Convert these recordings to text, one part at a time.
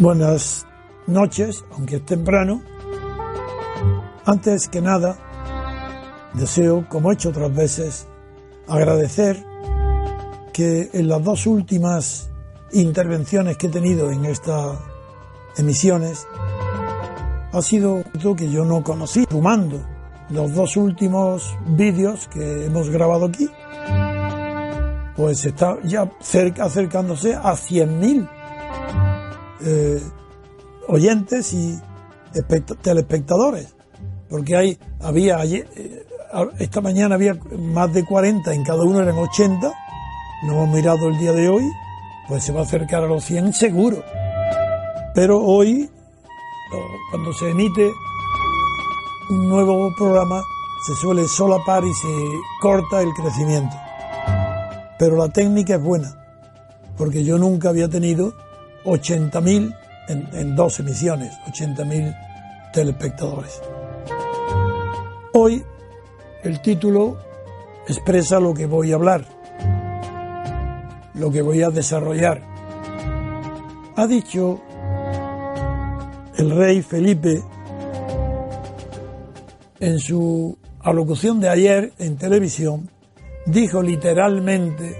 Buenas noches, aunque es temprano. Antes que nada, deseo, como he hecho otras veces, agradecer que en las dos últimas intervenciones que he tenido en estas emisiones ha sido algo que yo no conocí, sumando los dos últimos vídeos que hemos grabado aquí, pues está ya cerca, acercándose a 100.000 eh, oyentes y telespectadores, porque hay, había ayer, eh, esta mañana había más de 40, en cada uno eran 80, no hemos mirado el día de hoy, pues se va a acercar a los 100 seguro. Pero hoy, cuando se emite un nuevo programa, se suele solapar y se corta el crecimiento. Pero la técnica es buena, porque yo nunca había tenido 80.000 en, en dos emisiones, 80.000 telespectadores. Hoy el título expresa lo que voy a hablar, lo que voy a desarrollar. Ha dicho el rey Felipe en su alocución de ayer en televisión, dijo literalmente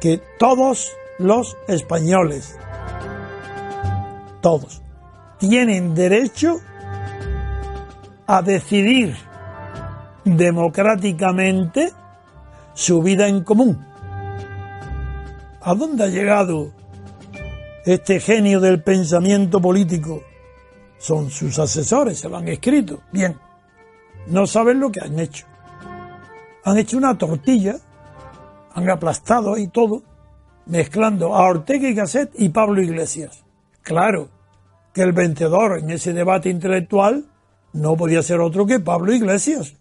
que todos los españoles todos, tienen derecho a decidir democráticamente su vida en común. ¿A dónde ha llegado este genio del pensamiento político? Son sus asesores, se lo han escrito. Bien, no saben lo que han hecho. Han hecho una tortilla, han aplastado ahí todo, mezclando a Ortega y Gasset y Pablo Iglesias. Claro, que el vencedor en ese debate intelectual no podía ser otro que Pablo Iglesias.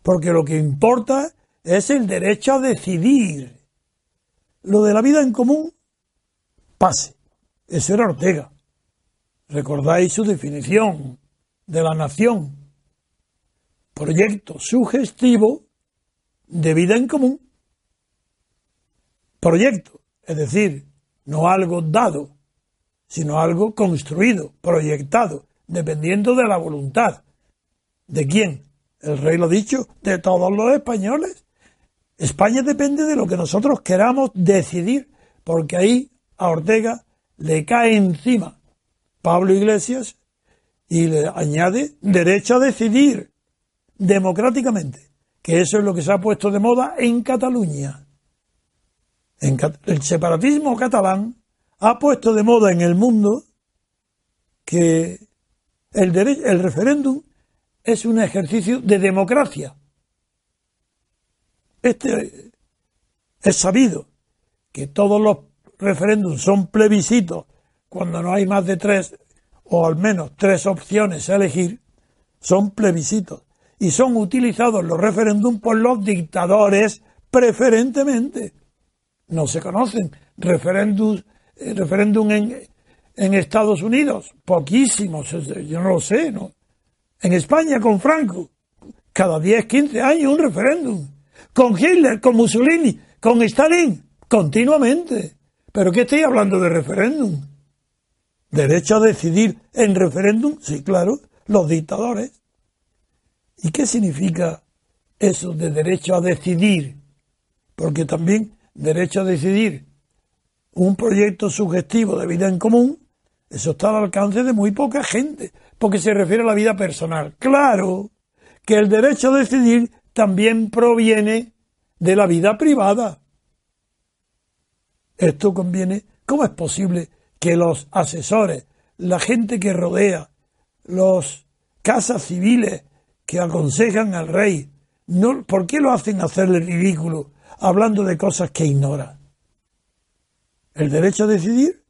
Porque lo que importa es el derecho a decidir. Lo de la vida en común, pase. Eso era Ortega. Recordáis su definición de la nación. Proyecto sugestivo de vida en común. Proyecto, es decir, no algo dado, sino algo construido, proyectado, dependiendo de la voluntad. ¿De quién? El rey lo ha dicho, de todos los españoles. España depende de lo que nosotros queramos decidir, porque ahí a Ortega le cae encima Pablo Iglesias y le añade derecho a decidir democráticamente, que eso es lo que se ha puesto de moda en Cataluña. El separatismo catalán ha puesto de moda en el mundo que el, el referéndum es un ejercicio de democracia. Este es sabido que todos los referéndums son plebiscitos cuando no hay más de tres o al menos tres opciones a elegir, son plebiscitos y son utilizados los referéndums por los dictadores preferentemente. No se conocen referéndums referéndum en, Estados Unidos, poquísimos, yo no lo sé, ¿no? En España con Franco, cada 10, 15 años un referéndum. Con Hitler, con Mussolini, con Stalin, continuamente. ¿Pero qué estoy hablando de referéndum? ¿Derecho a decidir en referéndum? Sí, claro, los dictadores. ¿Y qué significa eso de derecho a decidir? Porque también derecho a decidir un proyecto sugestivo de vida en común, eso está al alcance de muy poca gente, porque se refiere a la vida personal. Claro que el derecho a decidir también proviene de la vida privada. Esto conviene. ¿Cómo es posible que los asesores, la gente que rodea, los casas civiles que aconsejan al rey, no, ¿por qué lo hacen hacerle ridículo hablando de cosas que ignora? El derecho a decidir,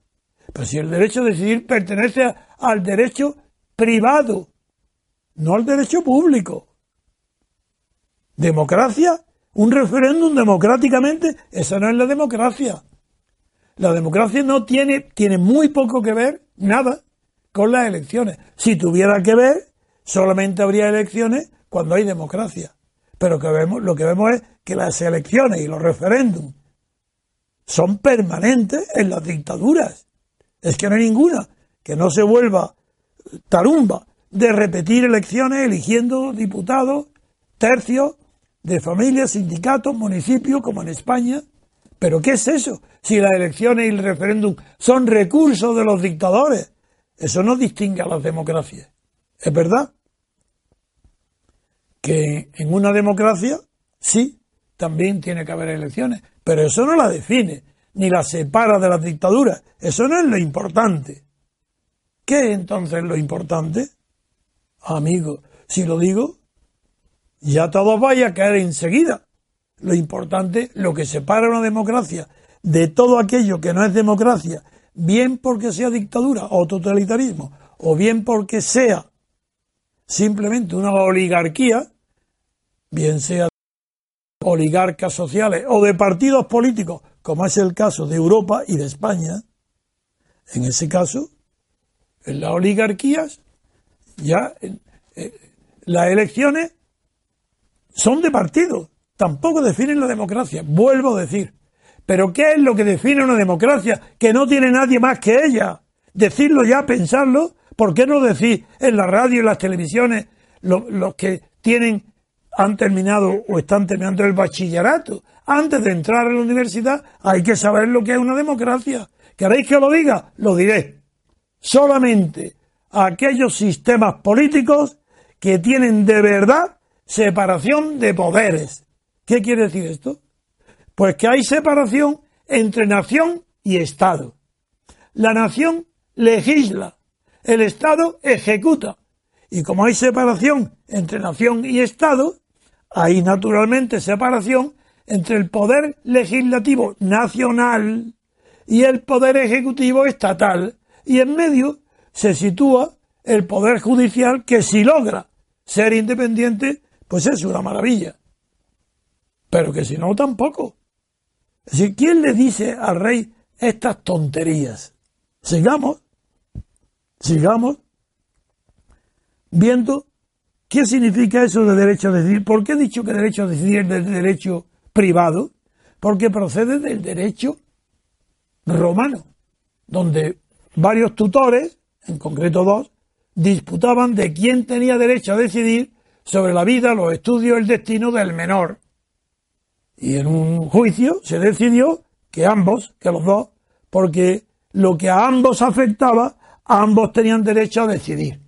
Pero si el derecho a decidir pertenece al derecho privado, no al derecho público. Democracia, un referéndum democráticamente, esa no es la democracia. La democracia no tiene, tiene muy poco que ver, nada, con las elecciones. Si tuviera que ver, solamente habría elecciones cuando hay democracia. Pero que vemos, lo que vemos es que las elecciones y los referéndums son permanentes en las dictaduras. Es que no hay ninguna que no se vuelva tarumba de repetir elecciones eligiendo diputados, tercios de familias, sindicatos, municipios, como en España. ¿Pero qué es eso? Si las elecciones y el referéndum son recursos de los dictadores, eso no distingue a las democracias. ¿Es verdad? Que en una democracia, sí, también tiene que haber elecciones, pero eso no la define, ni la separa de las dictaduras. Eso no es lo importante. ¿Qué es entonces lo importante? Amigo, si lo digo, ya todo vaya a caer enseguida. Lo importante, lo que separa una democracia de todo aquello que no es democracia, bien porque sea dictadura o totalitarismo, o bien porque sea simplemente una oligarquía, bien sea oligarcas sociales o de partidos políticos, como es el caso de Europa y de España, en ese caso, en las oligarquías, ya eh, las elecciones son de partido, tampoco definen la democracia, vuelvo a decir. Pero ¿qué es lo que define una democracia? Que no tiene nadie más que ella. Decirlo ya, pensarlo, ¿por qué no decir en la radio y las televisiones los que tienen han terminado o están terminando el bachillerato? Antes de entrar a la universidad hay que saber lo que es una democracia. ¿Queréis que lo diga? Lo diré. Solamente aquellos sistemas políticos que tienen de verdad separación de poderes. ¿Qué quiere decir esto? Pues que hay separación entre nación y Estado. La nación legisla, el Estado ejecuta. Y como hay separación entre nación y Estado, hay naturalmente separación entre el poder legislativo nacional y el poder ejecutivo estatal. Y en medio se sitúa el poder judicial que si logra ser independiente, pues es una maravilla. Pero que si no, tampoco. Es decir, ¿quién le dice al rey estas tonterías? Sigamos, sigamos viendo qué significa eso de derecho a decidir. ¿Por qué he dicho que derecho a decidir es del derecho privado? Porque procede del derecho romano, donde varios tutores, en concreto dos, disputaban de quién tenía derecho a decidir sobre la vida, los estudios, el destino del menor. Y en un juicio se decidió que ambos, que los dos, porque lo que a ambos afectaba, ambos tenían derecho a decidir.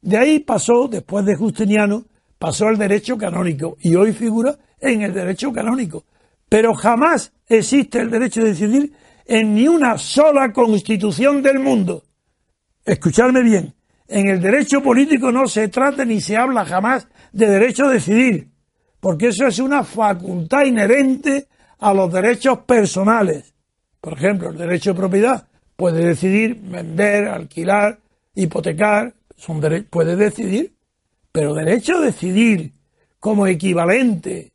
De ahí pasó, después de Justiniano, pasó al derecho canónico y hoy figura en el derecho canónico. Pero jamás existe el derecho a decidir en ni una sola constitución del mundo. Escuchadme bien, en el derecho político no se trata ni se habla jamás de derecho a decidir porque eso es una facultad inherente a los derechos personales. Por ejemplo, el derecho de propiedad puede decidir vender, alquilar, hipotecar, puede decidir, pero derecho a decidir como equivalente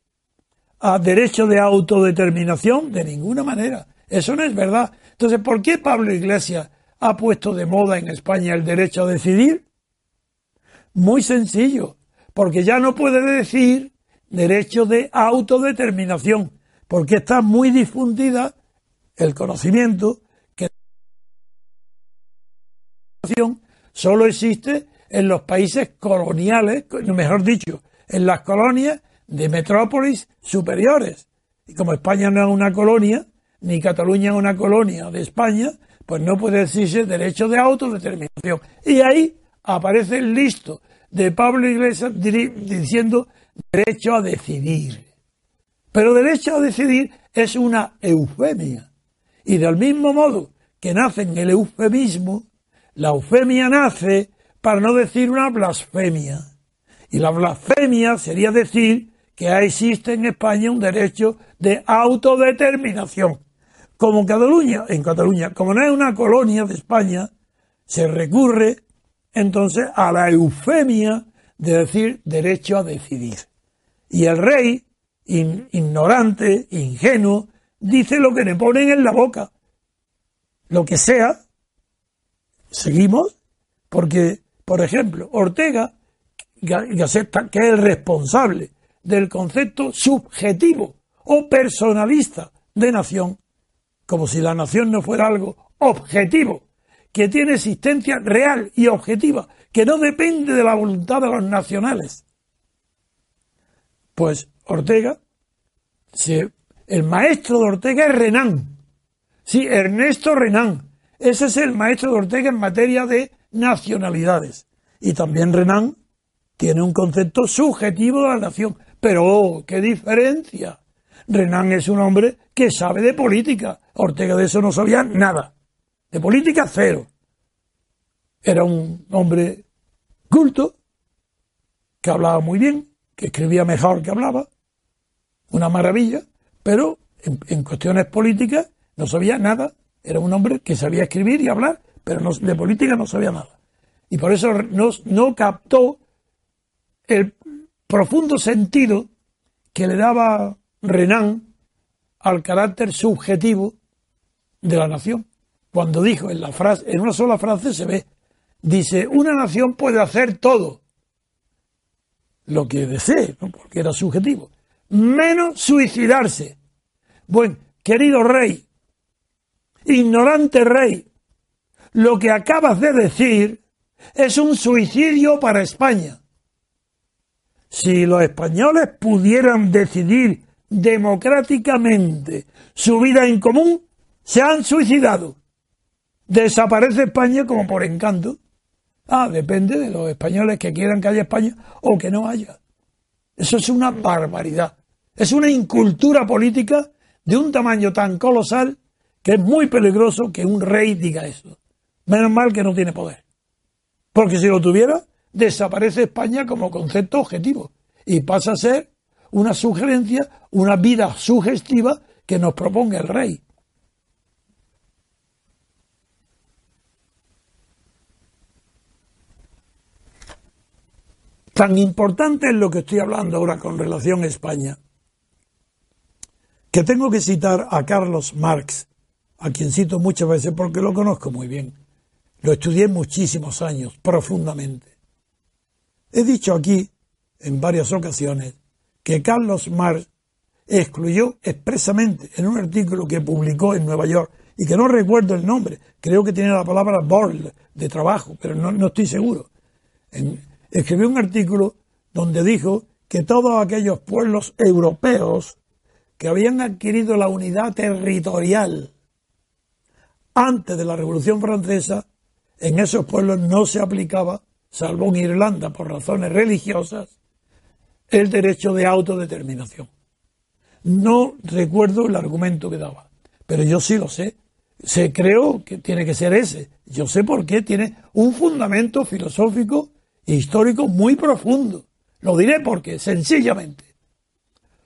a derecho de autodeterminación, de ninguna manera. Eso no es verdad. Entonces, ¿por qué Pablo Iglesias ha puesto de moda en España el derecho a decidir? Muy sencillo, porque ya no puede decir derecho de autodeterminación, porque está muy difundida el conocimiento que solo existe en los países coloniales, mejor dicho, en las colonias de metrópolis superiores. Y como España no es una colonia, ni Cataluña es una colonia de España, pues no puede decirse derecho de autodeterminación. Y ahí aparece el listo de Pablo Iglesias diciendo derecho a decidir. Pero derecho a decidir es una eufemia. Y del mismo modo que nace en el eufemismo, la eufemia nace para no decir una blasfemia. Y la blasfemia sería decir que existe en España un derecho de autodeterminación. como Cataluña, en Cataluña, como no es una colonia de España, se recurre entonces a la eufemia de decir derecho a decidir. Y el rey, ignorante, ingenuo, dice lo que le ponen en la boca. Lo que sea, seguimos, porque, por ejemplo, Ortega, que acepta que es el responsable del concepto subjetivo o personalista de nación, como si la nación no fuera algo objetivo, que tiene existencia real y objetiva, que no depende de la voluntad de los nacionales. Pues Ortega, el maestro de Ortega es Renan. Sí, Ernesto Renan. Ese es el maestro de Ortega en materia de nacionalidades. Y también Renan tiene un concepto subjetivo de la nación. Pero, oh, qué diferencia. Renan es un hombre que sabe de política. Ortega de eso no sabía nada. De política cero. Era un hombre culto, que hablaba muy bien, que escribía mejor que hablaba, una maravilla, pero en, cuestiones políticas no sabía nada. Era un hombre que sabía escribir y hablar, pero de política no sabía nada. Y por eso no, no captó el profundo sentido que le daba Renan al carácter subjetivo de la nación. Cuando dijo en la frase, en una sola frase se ve, dice, una nación puede hacer todo lo que desee, porque era subjetivo, menos suicidarse. Bueno, querido rey, ignorante rey, lo que acabas de decir es un suicidio para España. Si los españoles pudieran decidir democráticamente su vida en común, se han suicidado. Desaparece España como por encanto. Ah, depende de los españoles que quieran que haya España o que no haya. Eso es una barbaridad. Es una incultura política de un tamaño tan colosal que es muy peligroso que un rey diga eso. Menos mal que no tiene poder. Porque si lo tuviera, desaparece España como concepto objetivo y pasa a ser una sugerencia, una vida sugestiva que nos proponga el rey. Tan importante es lo que estoy hablando ahora con relación a España, que tengo que citar a Carlos Marx, a quien cito muchas veces porque lo conozco muy bien. Lo estudié muchísimos años, profundamente. He dicho aquí, en varias ocasiones, que Carlos Marx excluyó expresamente en un artículo que publicó en Nueva York y que no recuerdo el nombre, creo que tiene la palabra board de trabajo, pero no, estoy seguro. escribió un artículo donde dijo que todos aquellos pueblos europeos que habían adquirido la unidad territorial antes de la Revolución Francesa, en esos pueblos no se aplicaba, salvo en Irlanda por razones religiosas, el derecho de autodeterminación. No recuerdo el argumento que daba, pero yo sí lo sé. Se creo que tiene que ser ese. Yo sé por qué tiene un fundamento filosófico e histórico muy profundo. Lo diré porque, sencillamente,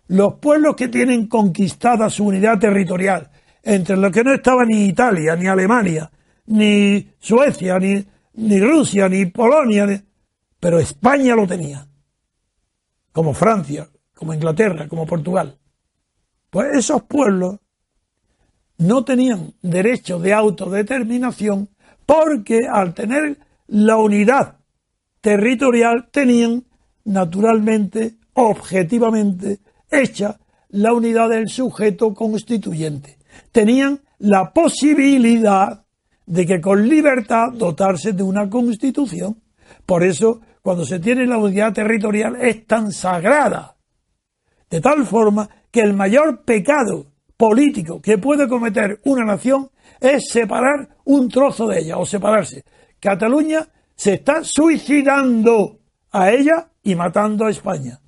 los pueblos que tienen conquistada su unidad territorial, entre los que no estaba ni Italia, ni Alemania, ni Suecia, ni, Rusia, ni Polonia, pero España lo tenía como Francia, como Inglaterra, como Portugal. Pues esos pueblos no tenían derecho de autodeterminación porque al tener la unidad territorial tenían naturalmente, objetivamente, hecha la unidad del sujeto constituyente. Tenían la posibilidad de que con libertad dotarse de una constitución. Por eso cuando se tiene la unidad territorial es tan sagrada, de tal forma que el mayor pecado político que puede cometer una nación es separar un trozo de ella o separarse. Cataluña se está suicidando a ella y matando a España.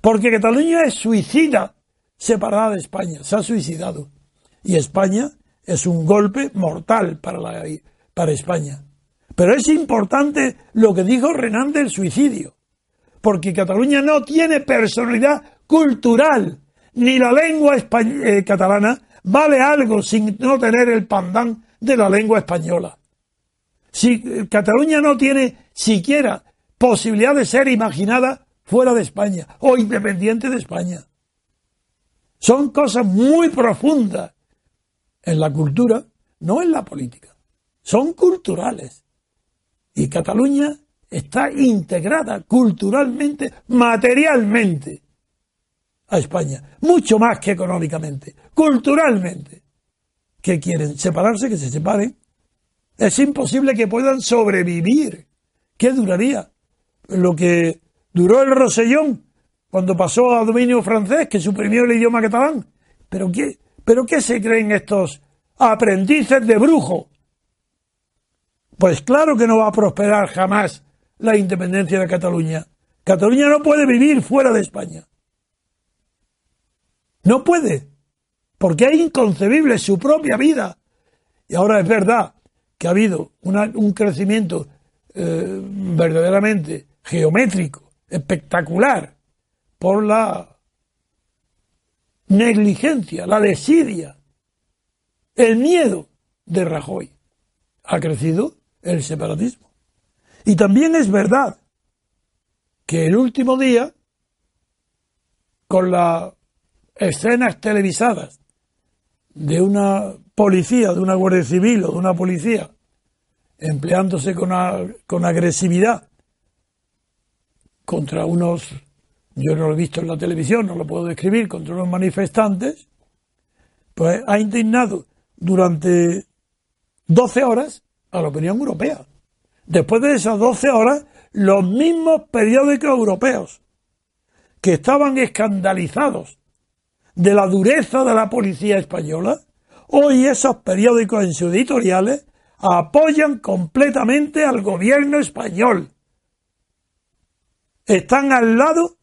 Porque Cataluña es suicida separada de España, se ha suicidado. Y España es un golpe mortal para, la, para España. Pero es importante lo que dijo Renan del suicidio, porque Cataluña no tiene personalidad cultural, ni la lengua eh, catalana vale algo sin no tener el pandán de la lengua española. Si Cataluña no tiene siquiera posibilidad de ser imaginada fuera de España o independiente de España. Son cosas muy profundas en la cultura, no en la política. Son culturales. Y Cataluña está integrada culturalmente, materialmente a España, mucho más que económicamente, culturalmente. ¿Qué quieren? ¿Separarse? Que se separen. Es imposible que puedan sobrevivir. ¿Qué duraría? Lo que duró el Rosellón cuando pasó a dominio francés, que suprimió el idioma catalán. ¿Pero qué, pero qué se creen estos aprendices de brujo? Pues claro que no va a prosperar jamás la independencia de Cataluña. Cataluña no puede vivir fuera de España. No puede, porque es inconcebible su propia vida. Y ahora es verdad que ha habido un crecimiento eh, verdaderamente geométrico, espectacular, por la negligencia, la desidia, el miedo de Rajoy. Ha crecido el separatismo. Y también es verdad que el último día, con las escenas televisadas de una policía, de una guardia civil o de una policía, empleándose con, con agresividad contra unos, yo no lo he visto en la televisión, no lo puedo describir, contra unos manifestantes, pues ha indignado durante 12 horas a la opinión europea. Después de esas 12 horas, los mismos periódicos europeos que estaban escandalizados de la dureza de la policía española, hoy esos periódicos en sus editoriales apoyan completamente al gobierno español. Están al lado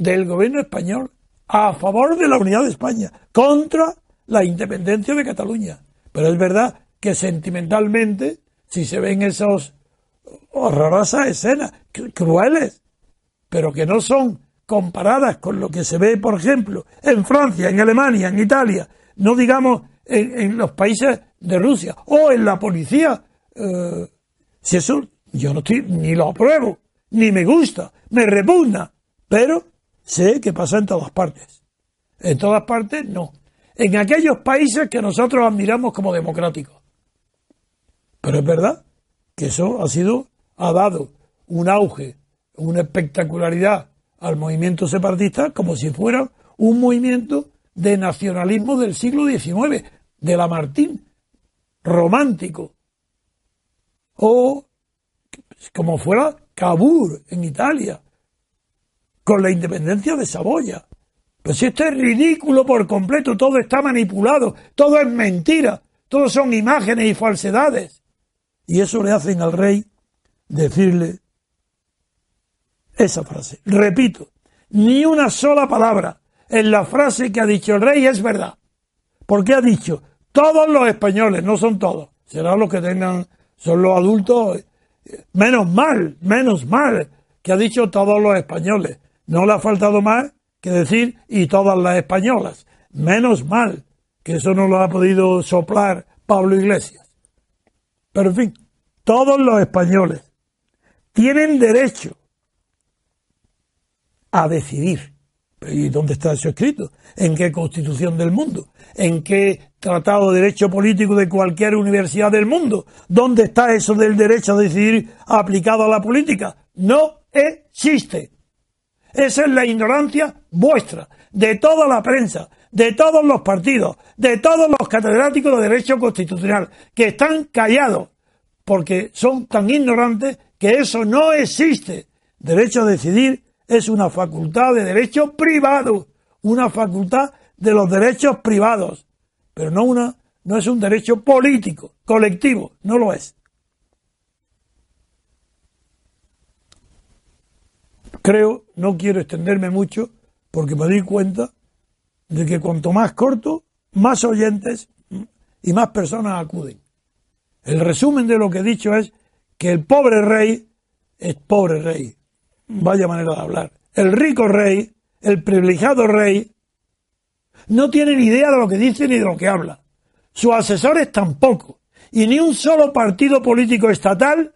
del gobierno español a favor de la unidad de España, contra la independencia de Cataluña. Pero es verdad que sentimentalmente si se ven esas horrorosas escenas, crueles, pero que no son comparadas con lo que se ve, por ejemplo, en Francia, en Alemania, en Italia, no digamos en, los países de Rusia o en la policía. Eh, si eso yo no estoy, ni lo apruebo, ni me gusta, me repugna, pero sé que pasa en todas partes. En todas partes no. En aquellos países que nosotros admiramos como democráticos. Pero es verdad que eso ha sido, ha dado un auge, una espectacularidad al movimiento separatista como si fuera un movimiento de nacionalismo del siglo XIX, de Lamartine, romántico. O como fuera Cavour en Italia, con la independencia de Saboya. Pues si esto es ridículo por completo, todo está manipulado, todo es mentira, todo son imágenes y falsedades. Y eso le hacen al rey decirle esa frase. Repito, ni una sola palabra en la frase que ha dicho el rey es verdad. Porque ha dicho, todos los españoles, no son todos, serán los que tengan, son los adultos, menos mal, menos mal, que ha dicho todos los españoles. No le ha faltado más que decir y todas las españolas. Menos mal que eso no lo ha podido soplar Pablo Iglesias. Pero en fin, todos los españoles tienen derecho a decidir. ¿Y dónde está eso escrito? ¿En qué constitución del mundo? ¿En qué tratado de derecho político de cualquier universidad del mundo? ¿Dónde está eso del derecho a decidir aplicado a la política? No existe. Esa es la ignorancia vuestra, de toda la prensa, de todos los partidos, de todos los catedráticos de derecho constitucional, que están callados porque son tan ignorantes que eso no existe. Derecho a decidir es una facultad de derecho privado, una facultad de los derechos privados, pero no una no es un derecho político, colectivo, no lo es. Creo, no quiero extenderme mucho, porque me di cuenta de que cuanto más corto, más oyentes y más personas acuden. El resumen de lo que he dicho es que el pobre rey es pobre rey. Vaya manera de hablar. El rico rey, el privilegiado rey, no tiene ni idea de lo que dice ni de lo que habla. Sus asesores tampoco. Y ni un solo partido político estatal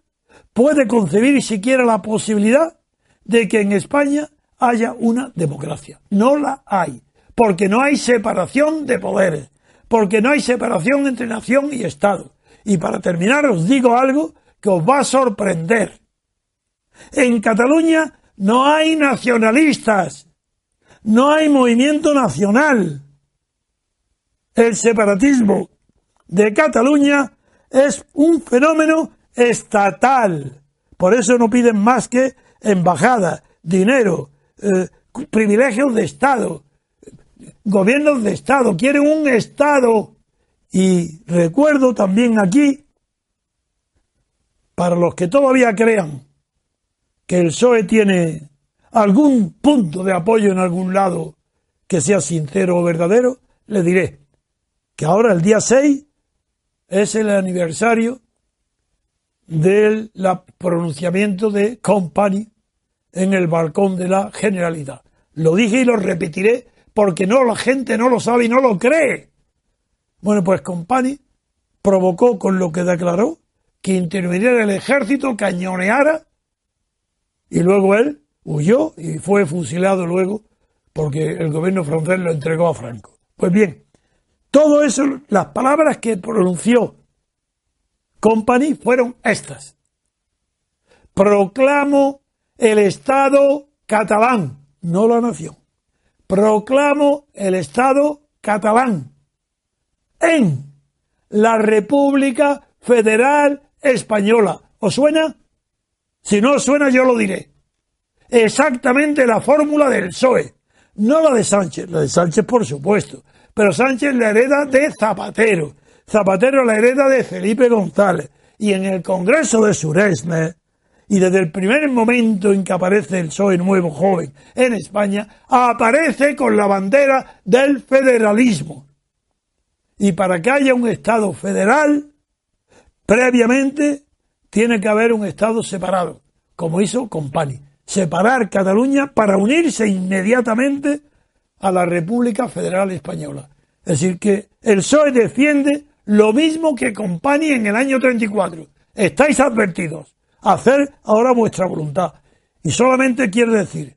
puede concebir siquiera la posibilidad de que en España haya una democracia. No la hay. Porque no hay separación de poderes. Porque no hay separación entre nación y Estado. Y para terminar os digo algo que os va a sorprender. En Cataluña no hay nacionalistas. No hay movimiento nacional. El separatismo de Cataluña es un fenómeno estatal. Por eso no piden más que embajada, dinero, eh, privilegios de Estado, gobiernos de Estado, quieren un Estado. Y recuerdo también aquí, para los que todavía crean que el PSOE tiene algún punto de apoyo en algún lado que sea sincero o verdadero, le diré que ahora el día 6 es el aniversario del pronunciamiento de Company en el balcón de la Generalidad. Lo dije y lo repetiré porque no la gente no lo sabe y no lo cree. Bueno, pues Company provocó con lo que declaró que interviniera el ejército, cañoneara y luego él huyó y fue fusilado luego porque el gobierno francés lo entregó a Franco. Pues bien, todo eso, las palabras que pronunció Company fueron estas. Proclamo el Estado catalán, no la nación. Proclamo el Estado catalán en la República Federal Española. ¿Os suena? Si no os suena, yo lo diré. Exactamente la fórmula del PSOE. No la de Sánchez, la de Sánchez por supuesto. Pero Sánchez la hereda de Zapatero. Zapatero la hereda de Felipe González. Y en el Congreso de Suresne, y desde el primer momento en que aparece el PSOE nuevo joven en España, aparece con la bandera del federalismo. Y para que haya un Estado federal, previamente tiene que haber un Estado separado, como hizo Compani. Separar Cataluña para unirse inmediatamente a la República Federal Española. Es decir, que el PSOE defiende lo mismo que Compani en el año 34. Estáis advertidos hacer ahora vuestra voluntad. Y solamente quiere decir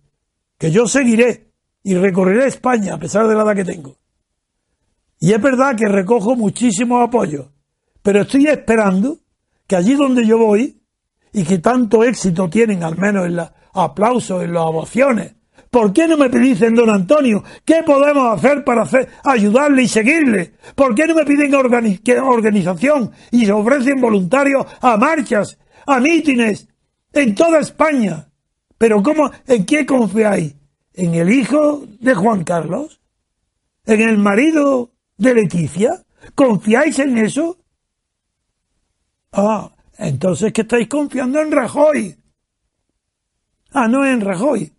que yo seguiré y recorreré España a pesar de la edad que tengo. Y es verdad que recojo muchísimos apoyos, pero estoy esperando que allí donde yo voy, y que tanto éxito tienen, al menos en los aplausos, en las ovaciones, ¿por qué no me dicen, don Antonio, qué podemos hacer para hacer, ayudarle y seguirle? ¿Por qué no me piden organización y se ofrecen voluntarios a marchas a en toda España. Pero ¿cómo, en qué confiáis? ¿En el hijo de Juan Carlos? ¿En el marido de Leticia? ¿Confiáis en eso? Ah, entonces que estáis confiando en Rajoy. Ah, no en Rajoy.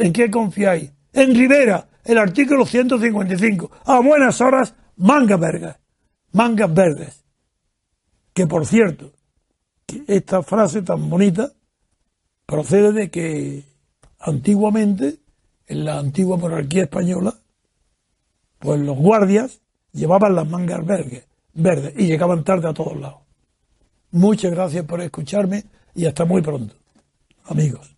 ¿En qué confiáis? En Rivera, el artículo 155. A buenas horas, mangas verdes. Mangas verdes. Que por cierto, esta frase tan bonita procede de que antiguamente, en la antigua monarquía española, pues los guardias llevaban las mangas verdes, verdes y llegaban tarde a todos lados. Muchas gracias por escucharme y hasta muy pronto, amigos.